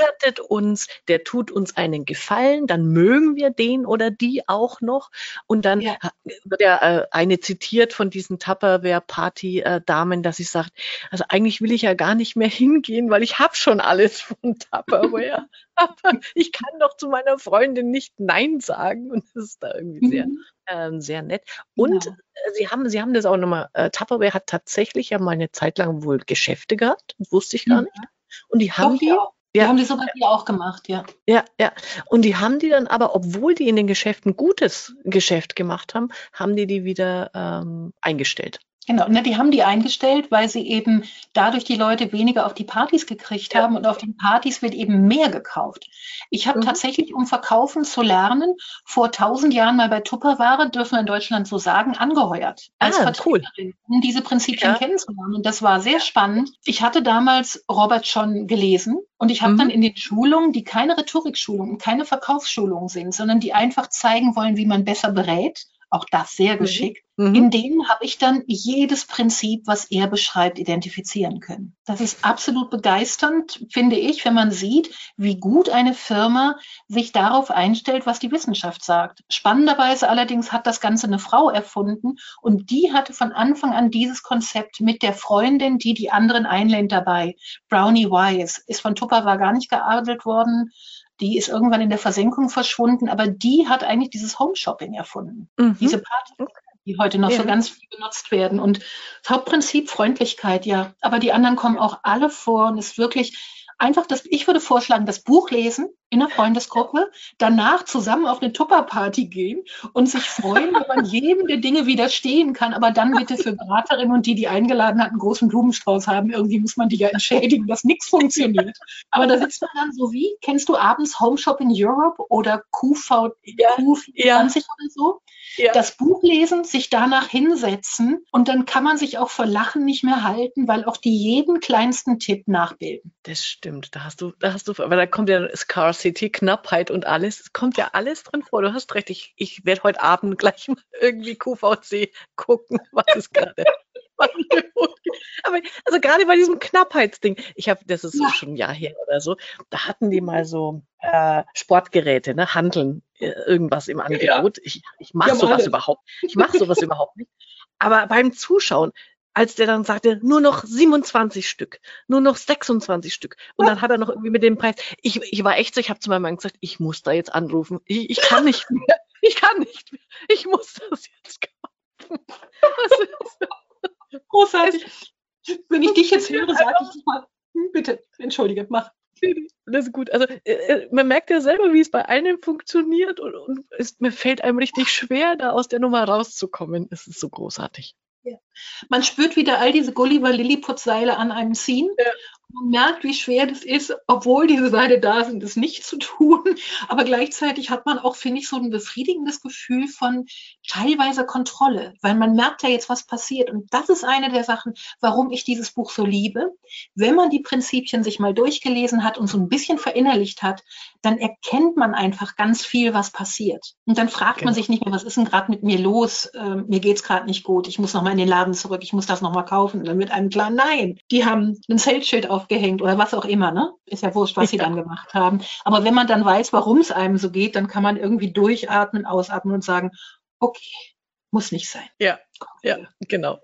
bewirtet uns, der tut uns einen Gefallen, dann mögen wir den oder die auch noch. Und dann ja. wird ja äh, eine zitiert von diesen Tupperware-Party-Damen, dass sie sagt, also eigentlich will ich ja gar nicht mehr hingehen, weil ich habe schon alles von Tupperware. Aber ich kann doch zu meiner Freundin nicht Nein sagen. Und das ist da irgendwie sehr, mhm. ähm, sehr nett. Und genau. Sie haben, sie haben das auch nochmal, äh, Tupperware hat tatsächlich ja mal eine Zeit lang wohl Geschäfte gehabt, wusste ich gar mhm. nicht. Und die haben doch, die, ja. Ja. Die haben die sogar hier auch gemacht, ja. Ja, ja. Und die haben die dann aber, obwohl die in den Geschäften gutes Geschäft gemacht haben, haben die die wieder ähm, eingestellt. Genau, ne, die haben die eingestellt, weil sie eben dadurch die Leute weniger auf die Partys gekriegt haben und auf den Partys wird eben mehr gekauft. Ich habe mhm. tatsächlich, um verkaufen zu lernen, vor tausend Jahren mal bei Tupperware, dürfen wir in Deutschland so sagen, angeheuert. Als ah, Vertreterin, cool. um diese Prinzipien ja. kennenzulernen. Und das war sehr spannend. Ich hatte damals Robert schon gelesen und ich habe mhm. dann in den Schulungen, die keine Rhetorikschulungen, keine Verkaufsschulungen sind, sondern die einfach zeigen wollen, wie man besser berät, auch das sehr mhm. geschickt. Mhm. In denen habe ich dann jedes Prinzip, was er beschreibt, identifizieren können. Das ist absolut begeisternd, finde ich, wenn man sieht, wie gut eine Firma sich darauf einstellt, was die Wissenschaft sagt. Spannenderweise allerdings hat das Ganze eine Frau erfunden und die hatte von Anfang an dieses Konzept mit der Freundin, die die anderen einlädt dabei. Brownie Wise ist von Tupper war gar nicht geadelt worden die ist irgendwann in der Versenkung verschwunden, aber die hat eigentlich dieses Home Shopping erfunden. Mhm. Diese Party, die heute noch ja. so ganz viel benutzt werden. Und das Hauptprinzip Freundlichkeit, ja. Aber die anderen kommen auch alle vor und ist wirklich einfach das, ich würde vorschlagen, das Buch lesen in einer Freundesgruppe, danach zusammen auf eine Tupperparty gehen und sich freuen, wenn man jedem der Dinge widerstehen kann, aber dann bitte für Beraterinnen und die, die eingeladen hatten, einen großen Blumenstrauß haben. Irgendwie muss man die ja entschädigen, dass nichts funktioniert. Aber da sitzt man dann so wie, kennst du abends Home Shop in Europe oder QV, ja, Q20 ja. oder so? Ja. Das Buch lesen, sich danach hinsetzen und dann kann man sich auch vor Lachen nicht mehr halten, weil auch die jeden kleinsten Tipp nachbilden. Das stimmt, da hast du, da hast du, aber da kommt ja Scarcity, Knappheit und alles, es kommt ja alles drin vor. Du hast recht, ich, ich werde heute Abend gleich mal irgendwie QVC gucken, was ist gerade. Aber also gerade bei diesem Knappheitsding, ich habe, das ist ja. schon ein Jahr her oder so, da hatten die mal so äh, Sportgeräte, ne, Handeln, äh, irgendwas im Angebot. Ja. Ich, ich mache ja, sowas überhaupt, ich mache sowas überhaupt nicht. Aber beim Zuschauen, als der dann sagte, nur noch 27 Stück, nur noch 26 Stück. Und dann hat er noch irgendwie mit dem Preis, ich, ich war echt so, ich habe zu meinem Mann gesagt, ich muss da jetzt anrufen. Ich, ich kann nicht mehr. Ich kann nicht mehr. Ich muss das jetzt kaufen. Das Großartig. Wenn ich dich jetzt höre, sage ich mal, hm, bitte, entschuldige, mach. Das ist gut. Also äh, äh, man merkt ja selber, wie es bei einem funktioniert und, und es, mir fällt einem richtig schwer, da aus der Nummer rauszukommen. Es ist so großartig. Man spürt wieder all diese Gulliver-Lilliput-Seile an einem ziehen. Ja. Man merkt, wie schwer das ist, obwohl diese Seile da sind, das nicht zu tun. Aber gleichzeitig hat man auch, finde ich, so ein befriedigendes Gefühl von teilweise Kontrolle, weil man merkt ja jetzt, was passiert. Und das ist eine der Sachen, warum ich dieses Buch so liebe. Wenn man die Prinzipien sich mal durchgelesen hat und so ein bisschen verinnerlicht hat, dann erkennt man einfach ganz viel, was passiert. Und dann fragt genau. man sich nicht mehr, was ist denn gerade mit mir los? Äh, mir geht's gerade nicht gut. Ich muss nochmal in den Laden zurück. Ich muss das nochmal kaufen. Und dann wird einem klar, nein, die haben ein Zeltschild aufgehängt oder was auch immer. Ne? Ist ja wurscht, was ja. sie dann gemacht haben. Aber wenn man dann weiß, warum es einem so geht, dann kann man irgendwie durchatmen, ausatmen und sagen, okay, muss nicht sein. Ja, ja, genau.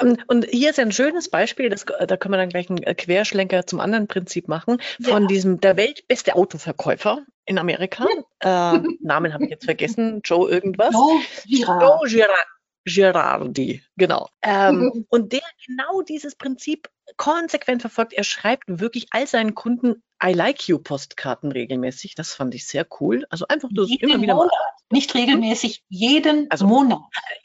Ähm, und hier ist ein schönes Beispiel, das, da können wir dann gleich einen Querschlenker zum anderen Prinzip machen, von ja. diesem der weltbeste Autoverkäufer in Amerika. Ja. Äh, Namen habe ich jetzt vergessen, Joe irgendwas. Joe Girard. Joe Girard. Girardi, genau. Ähm, mhm. Und der genau dieses Prinzip konsequent verfolgt. Er schreibt wirklich all seinen Kunden I like you Postkarten regelmäßig. Das fand ich sehr cool. Also einfach nur immer wieder Monat. Mal. Nicht regelmäßig, jeden also, Monat.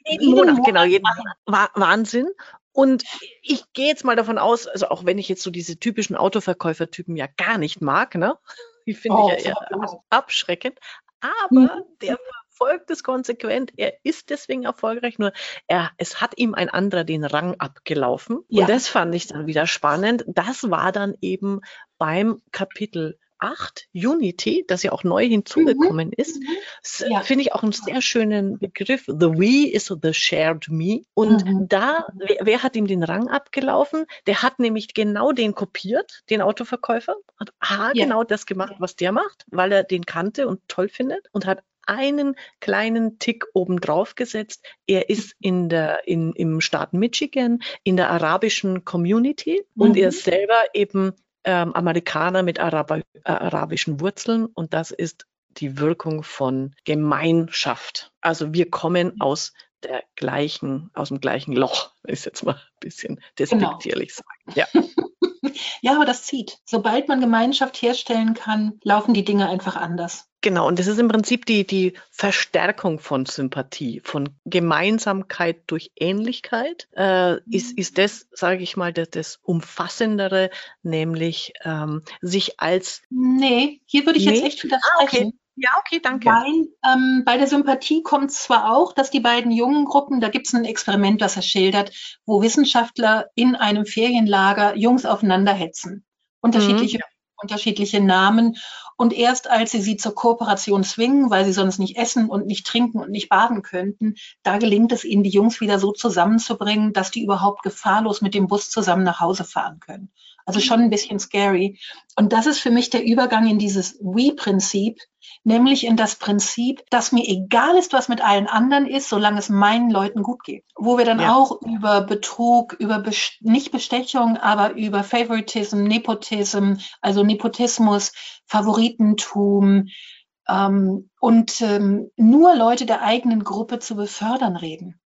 Jeden, jeden Monat, Monat, genau, jeden Monat. Wahnsinn. Und ich gehe jetzt mal davon aus, also auch wenn ich jetzt so diese typischen Autoverkäufertypen ja gar nicht mag, ne? Die finde oh, ich ja eher abschreckend. Aber mhm. der verfolgt es konsequent. Er ist deswegen erfolgreich, nur er, es hat ihm ein anderer den Rang abgelaufen. Ja. Und das fand ich dann wieder spannend. Das war dann eben beim Kapitel 8, Unity, das ja auch neu hinzugekommen mhm. ist, mhm. ja. finde ich auch einen sehr schönen Begriff. The We is the shared me. Und mhm. da, wer, wer, hat ihm den Rang abgelaufen? Der hat nämlich genau den kopiert, den Autoverkäufer, hat A, ja. genau das gemacht, was der macht, weil er den kannte und toll findet und hat einen kleinen Tick obendrauf gesetzt. Er ist in der, in, im Staat Michigan in der arabischen Community mhm. und er ist selber eben ähm, Amerikaner mit Araber, äh, arabischen Wurzeln und das ist die Wirkung von Gemeinschaft. Also wir kommen aus der gleichen, aus dem gleichen Loch, ist jetzt mal ein bisschen despektierlich genau. sagen. Ja. ja, aber das zieht. Sobald man Gemeinschaft herstellen kann, laufen die Dinge einfach anders. Genau, und das ist im Prinzip die, die Verstärkung von Sympathie, von Gemeinsamkeit durch Ähnlichkeit, äh, ist, mhm. ist das, sage ich mal, das, das Umfassendere, nämlich ähm, sich als. Nee, hier würde ich nee? jetzt echt widersprechen. Ah, okay. Ja, okay, danke. Weil ähm, bei der Sympathie kommt zwar auch, dass die beiden jungen Gruppen, da gibt es ein Experiment, das er schildert, wo Wissenschaftler in einem Ferienlager Jungs aufeinander hetzen. Unterschiedliche, mhm. unterschiedliche Namen. Und erst als sie sie zur Kooperation zwingen, weil sie sonst nicht essen und nicht trinken und nicht baden könnten, da gelingt es ihnen, die Jungs wieder so zusammenzubringen, dass die überhaupt gefahrlos mit dem Bus zusammen nach Hause fahren können. Also schon ein bisschen scary. Und das ist für mich der Übergang in dieses We-Prinzip, nämlich in das Prinzip, dass mir egal ist, was mit allen anderen ist, solange es meinen Leuten gut geht. Wo wir dann ja. auch über Betrug, über Best nicht Bestechung, aber über Favoritism, Nepotism, also Nepotismus, Favoritentum ähm, und ähm, nur Leute der eigenen Gruppe zu befördern reden.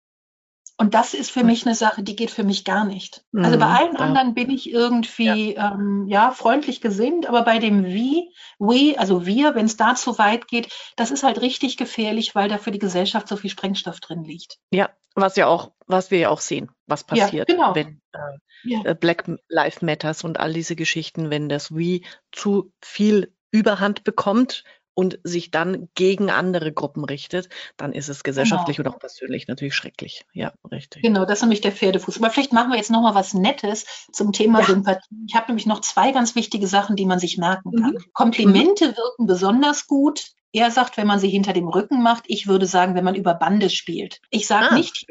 Und das ist für mich eine Sache, die geht für mich gar nicht. Also bei mhm, allen ja. anderen bin ich irgendwie ja. Ähm, ja. freundlich gesinnt, aber bei dem Wie, we, also wir, wenn es da zu weit geht, das ist halt richtig gefährlich, weil da für die Gesellschaft so viel Sprengstoff drin liegt. Ja, was ja auch, was wir ja auch sehen, was passiert, ja, genau. wenn äh, äh Black Lives Matters und all diese Geschichten, wenn das Wie zu viel Überhand bekommt, und sich dann gegen andere Gruppen richtet, dann ist es gesellschaftlich genau. und auch persönlich natürlich schrecklich. Ja, richtig. Genau, das ist nämlich der Pferdefuß. Aber vielleicht machen wir jetzt noch mal was Nettes zum Thema ja. Sympathie. Ich habe nämlich noch zwei ganz wichtige Sachen, die man sich merken kann. Mhm. Komplimente mhm. wirken besonders gut. Er sagt, wenn man sie hinter dem Rücken macht. Ich würde sagen, wenn man über Bande spielt. Ich sage ah. nicht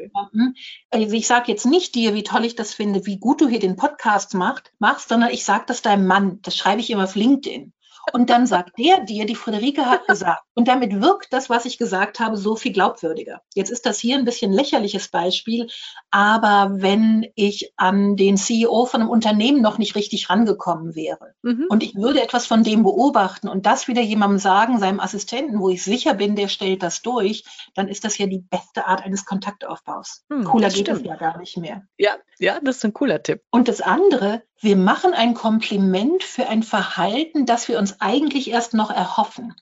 also ich sage jetzt nicht dir, wie toll ich das finde, wie gut du hier den Podcast macht, machst, sondern ich sage das deinem Mann. Das schreibe ich immer auf LinkedIn. Und dann sagt der dir, die Friederike hat gesagt. Und damit wirkt das, was ich gesagt habe, so viel glaubwürdiger. Jetzt ist das hier ein bisschen lächerliches Beispiel, aber wenn ich an den CEO von einem Unternehmen noch nicht richtig rangekommen wäre mhm. und ich würde etwas von dem beobachten und das wieder jemandem sagen, seinem Assistenten, wo ich sicher bin, der stellt das durch, dann ist das ja die beste Art eines Kontaktaufbaus. Hm, Cooler geht es ja gar nicht mehr. Ja, ja, das ist ein cooler Tipp. Und das andere, wir machen ein Kompliment für ein Verhalten, das wir uns eigentlich erst noch erhoffen.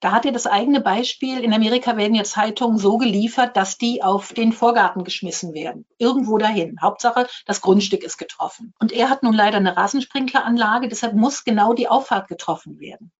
Da hat er das eigene Beispiel. In Amerika werden ja Zeitungen so geliefert, dass die auf den Vorgarten geschmissen werden. Irgendwo dahin. Hauptsache, das Grundstück ist getroffen. Und er hat nun leider eine Rasensprinkleranlage, deshalb muss genau die Auffahrt getroffen werden.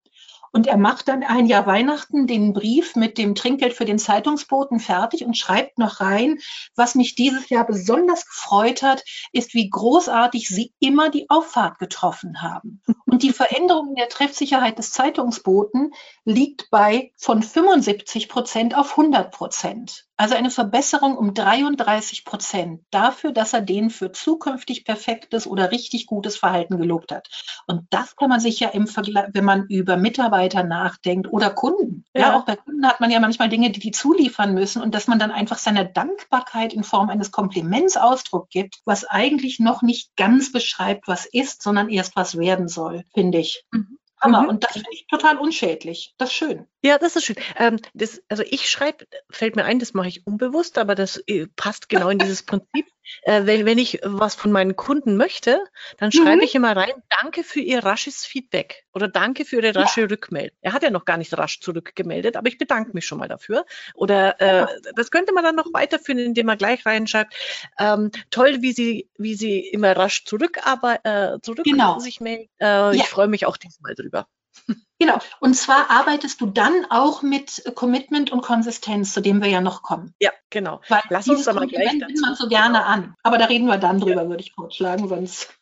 Und er macht dann ein Jahr Weihnachten den Brief mit dem Trinkgeld für den Zeitungsboten fertig und schreibt noch rein, was mich dieses Jahr besonders gefreut hat, ist, wie großartig sie immer die Auffahrt getroffen haben. Und die Veränderung in der Treffsicherheit des Zeitungsboten liegt bei von 75 Prozent auf 100 Prozent. Also eine Verbesserung um 33 Prozent dafür, dass er den für zukünftig perfektes oder richtig gutes Verhalten gelobt hat. Und das kann man sich ja im Vergleich, wenn man über Mitarbeiter nachdenkt oder Kunden. Ja. ja, auch bei Kunden hat man ja manchmal Dinge, die die zuliefern müssen und dass man dann einfach seine Dankbarkeit in Form eines Kompliments Ausdruck gibt, was eigentlich noch nicht ganz beschreibt, was ist, sondern erst was werden soll, finde ich. Mhm. Hammer. Mhm. Und das finde ich total unschädlich. Das ist schön. Ja, das ist schön. Ähm, das, also ich schreibe, fällt mir ein, das mache ich unbewusst, aber das äh, passt genau in dieses Prinzip. Äh, wenn, wenn ich was von meinen Kunden möchte, dann schreibe mhm. ich immer rein, danke für Ihr rasches Feedback oder danke für Ihre rasche ja. Rückmeldung. Er hat ja noch gar nicht rasch zurückgemeldet, aber ich bedanke mich schon mal dafür. Oder äh, ja. das könnte man dann noch weiterführen, indem man gleich reinschreibt, ähm, toll, wie Sie, wie Sie immer rasch zurück, aber, äh, zurück genau. sich melden. Äh, ja. Ich freue mich auch diesmal drüber. Genau. Und zwar arbeitest du dann auch mit Commitment und Konsistenz, zu dem wir ja noch kommen. Ja, genau. Weil Lass uns aber gleich dazu. man so gerne an. Aber da reden wir dann drüber, ja. würde ich vorschlagen, sonst.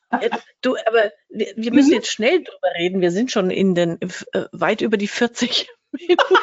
Du, aber wir, wir müssen mhm. jetzt schnell drüber reden. Wir sind schon in den äh, weit über die 40 Minuten.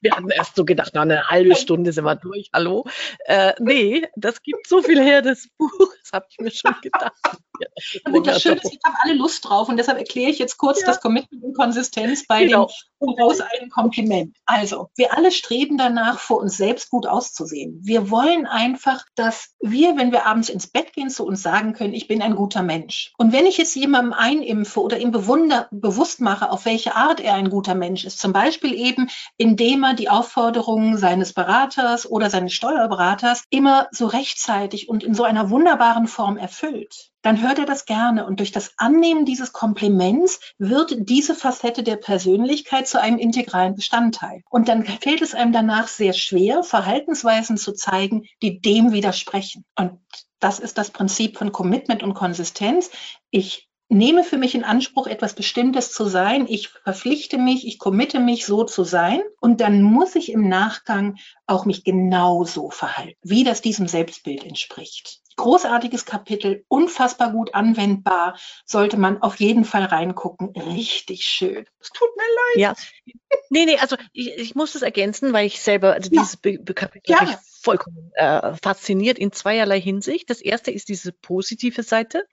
Wir hatten erst so gedacht, na, eine halbe Stunde sind wir durch. Hallo? Äh, nee, das gibt so viel her, das Buch. Das habe ich mir schon gedacht. Ja, und das Schöne ist, ich habe alle Lust drauf und deshalb erkläre ich jetzt kurz ja. das Commitment und Konsistenz bei genau. dem Voraus ein Kompliment. Also, wir alle streben danach, vor uns selbst gut auszusehen. Wir wollen einfach, dass wir, wenn wir abends ins Bett gehen, zu uns sagen können, ich bin ein guter Mensch. Und wenn ich jetzt jemandem einimpfe oder ihm bewusst mache, auf welche Art er ein guter Mensch ist, zum Beispiel eben, indem er die Aufforderungen seines Beraters oder seines Steuerberaters immer so rechtzeitig und in so einer wunderbaren Form erfüllt, dann hört er das gerne. Und durch das Annehmen dieses Kompliments wird diese Facette der Persönlichkeit zu einem integralen Bestandteil. Und dann fällt es einem danach sehr schwer, Verhaltensweisen zu zeigen, die dem widersprechen. Und das ist das Prinzip von Commitment und Konsistenz. Ich nehme für mich in Anspruch, etwas Bestimmtes zu sein. Ich verpflichte mich, ich committe mich, so zu sein. Und dann muss ich im Nachgang auch mich genauso verhalten, wie das diesem Selbstbild entspricht. Großartiges Kapitel, unfassbar gut anwendbar, sollte man auf jeden Fall reingucken. Richtig schön. Es tut mir leid. Ja. Nee, nee, also ich, ich muss das ergänzen, weil ich selber, also ja. dieses Be Be Kapitel ja. vollkommen äh, fasziniert in zweierlei Hinsicht. Das erste ist diese positive Seite.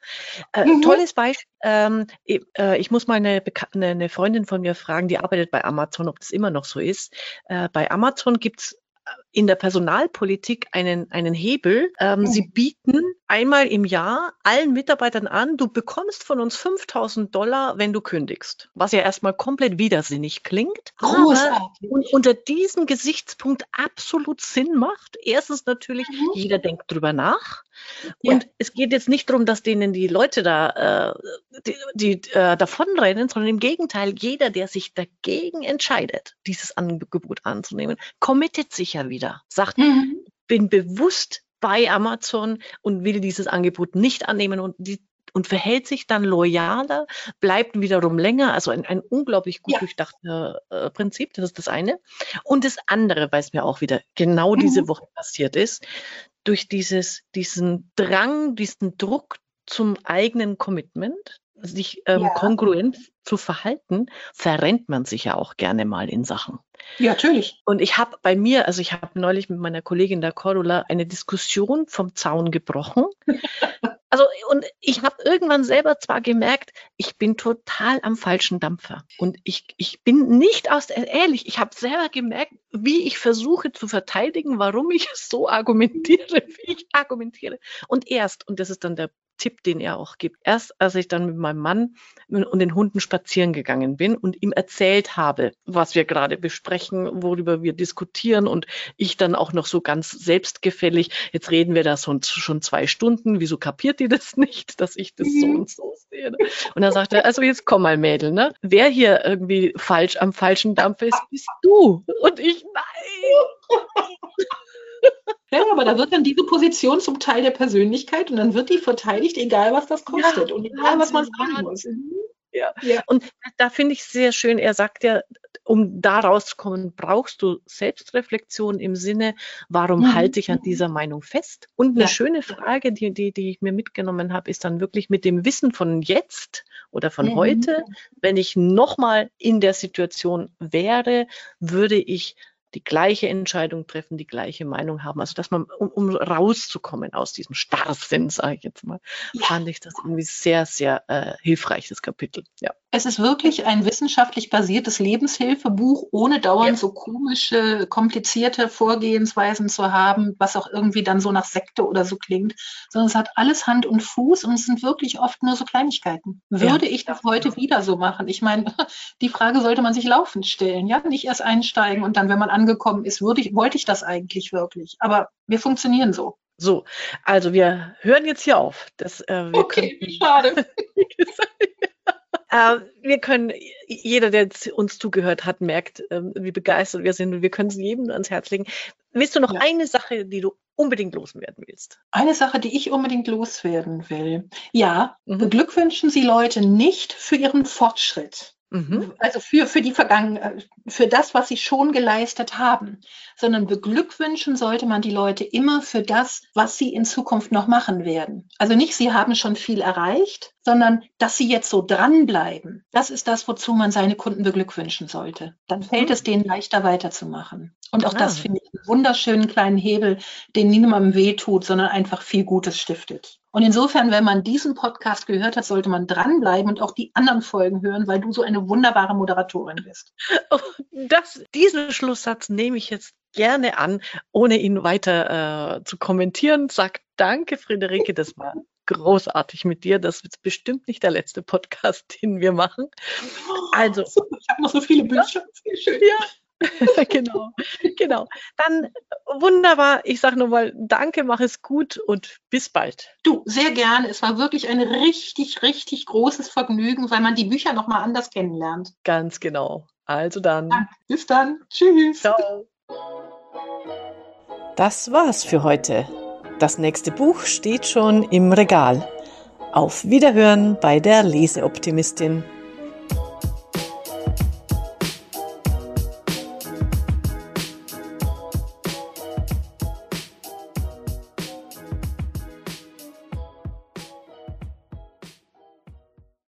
Äh, mhm. Tolles Beispiel. Ähm, ich, äh, ich, muss mal eine, eine, Freundin von mir fragen, die arbeitet bei Amazon, ob das immer noch so ist. Äh, bei Amazon gibt es in der Personalpolitik einen, einen Hebel. Ähm, mhm. Sie bieten einmal im Jahr allen Mitarbeitern an, du bekommst von uns 5000 Dollar, wenn du kündigst. Was ja erstmal komplett widersinnig klingt. Großartig. Und unter diesem Gesichtspunkt absolut Sinn macht. Erstens natürlich, mhm. jeder denkt drüber nach. Ja. Und es geht jetzt nicht darum, dass denen die Leute da äh, die, die äh, davonrennen, sondern im Gegenteil, jeder, der sich dagegen entscheidet, dieses Angebot anzunehmen, committet sich ja wieder. Sagt, mhm. bin bewusst bei Amazon und will dieses Angebot nicht annehmen und die und verhält sich dann loyaler, bleibt wiederum länger. Also ein, ein unglaublich gut ja. durchdachtes äh, Prinzip, das ist das eine. Und das andere, weil es mir auch wieder genau mhm. diese Woche passiert ist, durch dieses, diesen Drang, diesen Druck zum eigenen Commitment, sich ähm, ja. kongruent zu verhalten, verrennt man sich ja auch gerne mal in Sachen. Ja, natürlich. Und ich habe bei mir, also ich habe neulich mit meiner Kollegin der Cordula eine Diskussion vom Zaun gebrochen. also und ich habe irgendwann selber zwar gemerkt, ich bin total am falschen Dampfer. Und ich, ich bin nicht aus, ehrlich, ich habe selber gemerkt, wie ich versuche zu verteidigen, warum ich so argumentiere, wie ich argumentiere. Und erst, und das ist dann der Tipp, den er auch gibt. Erst als ich dann mit meinem Mann und den Hunden spazieren gegangen bin und ihm erzählt habe, was wir gerade besprechen, worüber wir diskutieren und ich dann auch noch so ganz selbstgefällig, jetzt reden wir da schon zwei Stunden, wieso kapiert ihr das nicht, dass ich das so mhm. und so sehe? Und dann sagt er, also jetzt komm mal Mädel, ne? Wer hier irgendwie falsch am falschen Dampf ist, bist du. Und ich, nein. Aber da wird dann diese Position zum Teil der Persönlichkeit und dann wird die verteidigt, egal was das kostet ja, und egal was man sagen muss. Ja. ja. Und da finde ich sehr schön, er sagt ja, um da rauszukommen, brauchst du Selbstreflexion im Sinne, warum mhm. halte ich an dieser Meinung fest? Und eine ja. schöne Frage, die, die, die ich mir mitgenommen habe, ist dann wirklich mit dem Wissen von jetzt oder von mhm. heute, wenn ich nochmal in der Situation wäre, würde ich die gleiche Entscheidung treffen, die gleiche Meinung haben. Also dass man, um, um rauszukommen aus diesem Starrsinn, sage ich jetzt mal, ja. fand ich das irgendwie sehr, sehr äh, hilfreiches Kapitel. Ja. Es ist wirklich ein wissenschaftlich basiertes Lebenshilfebuch, ohne dauernd ja. so komische, komplizierte Vorgehensweisen zu haben, was auch irgendwie dann so nach Sekte oder so klingt, sondern es hat alles Hand und Fuß und es sind wirklich oft nur so Kleinigkeiten. Würde ja. ich das heute wieder so machen? Ich meine, die Frage sollte man sich laufend stellen, ja, nicht erst einsteigen und dann, wenn man angekommen ist, würde ich, wollte ich das eigentlich wirklich? Aber wir funktionieren so. So, also wir hören jetzt hier auf. Das, äh, wir okay, können, schade. äh, wir können, jeder, der uns zugehört hat, merkt, äh, wie begeistert wir sind und wir können es jedem ans Herz legen. Willst du noch ja. eine Sache, die du unbedingt loswerden willst? Eine Sache, die ich unbedingt loswerden will. Ja, mhm. beglückwünschen Sie Leute nicht für ihren Fortschritt. Mhm. Also für, für die Vergangenheit, für das, was sie schon geleistet haben, sondern beglückwünschen sollte man die Leute immer für das, was sie in Zukunft noch machen werden. Also nicht, sie haben schon viel erreicht, sondern dass sie jetzt so dranbleiben. Das ist das, wozu man seine Kunden beglückwünschen sollte. Dann fällt mhm. es denen leichter weiterzumachen. Und auch ah. das finde ich einen wunderschönen kleinen Hebel, den niemandem wehtut, sondern einfach viel Gutes stiftet. Und insofern, wenn man diesen Podcast gehört hat, sollte man dranbleiben und auch die anderen Folgen hören, weil du so eine wunderbare Moderatorin bist. Oh, das, diesen Schlusssatz nehme ich jetzt gerne an, ohne ihn weiter äh, zu kommentieren. Sag danke, Friederike, das war großartig mit dir. Das ist bestimmt nicht der letzte Podcast, den wir machen. Also, ich habe noch so viele Bücher. Schön. Ja, genau, genau. Dann wunderbar. Ich sage nochmal Danke, mach es gut und bis bald. Du, sehr gerne. Es war wirklich ein richtig, richtig großes Vergnügen, weil man die Bücher nochmal anders kennenlernt. Ganz genau. Also dann. Danke. Bis dann. Tschüss. Ciao. Das war's für heute. Das nächste Buch steht schon im Regal. Auf Wiederhören bei der Leseoptimistin.